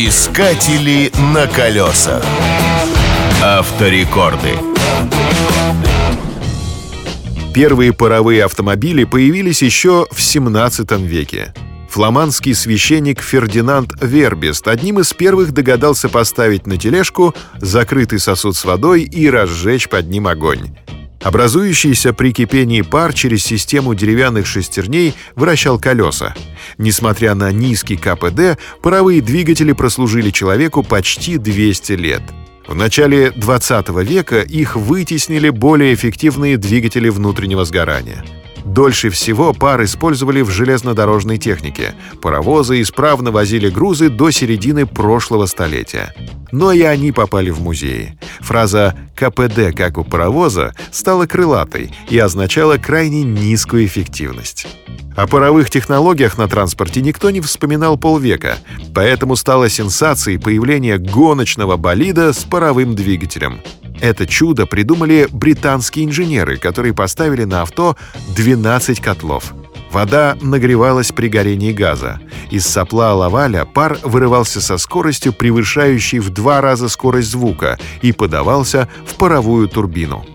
Искатели на колесах. Авторекорды. Первые паровые автомобили появились еще в 17 веке. Фламандский священник Фердинанд Вербест одним из первых догадался поставить на тележку закрытый сосуд с водой и разжечь под ним огонь. Образующийся при кипении пар через систему деревянных шестерней вращал колеса. Несмотря на низкий КПД, паровые двигатели прослужили человеку почти 200 лет. В начале 20 века их вытеснили более эффективные двигатели внутреннего сгорания. Дольше всего пар использовали в железнодорожной технике. Паровозы исправно возили грузы до середины прошлого столетия. Но и они попали в музеи. Фраза «КПД, как у паровоза» стала крылатой и означала крайне низкую эффективность. О паровых технологиях на транспорте никто не вспоминал полвека, поэтому стало сенсацией появление гоночного болида с паровым двигателем. Это чудо придумали британские инженеры, которые поставили на авто 12 котлов. Вода нагревалась при горении газа. Из сопла лаваля пар вырывался со скоростью, превышающей в два раза скорость звука, и подавался в паровую турбину.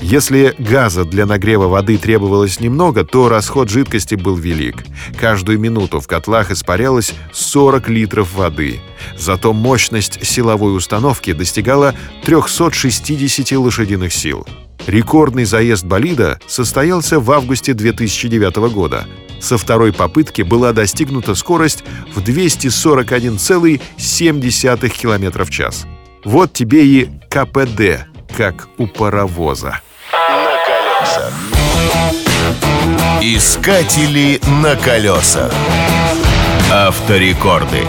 Если газа для нагрева воды требовалось немного, то расход жидкости был велик. Каждую минуту в котлах испарялось 40 литров воды. Зато мощность силовой установки достигала 360 лошадиных сил. Рекордный заезд болида состоялся в августе 2009 года. Со второй попытки была достигнута скорость в 241,7 км в час. Вот тебе и КПД, как у паровоза. Искатели на колесах. Авторекорды.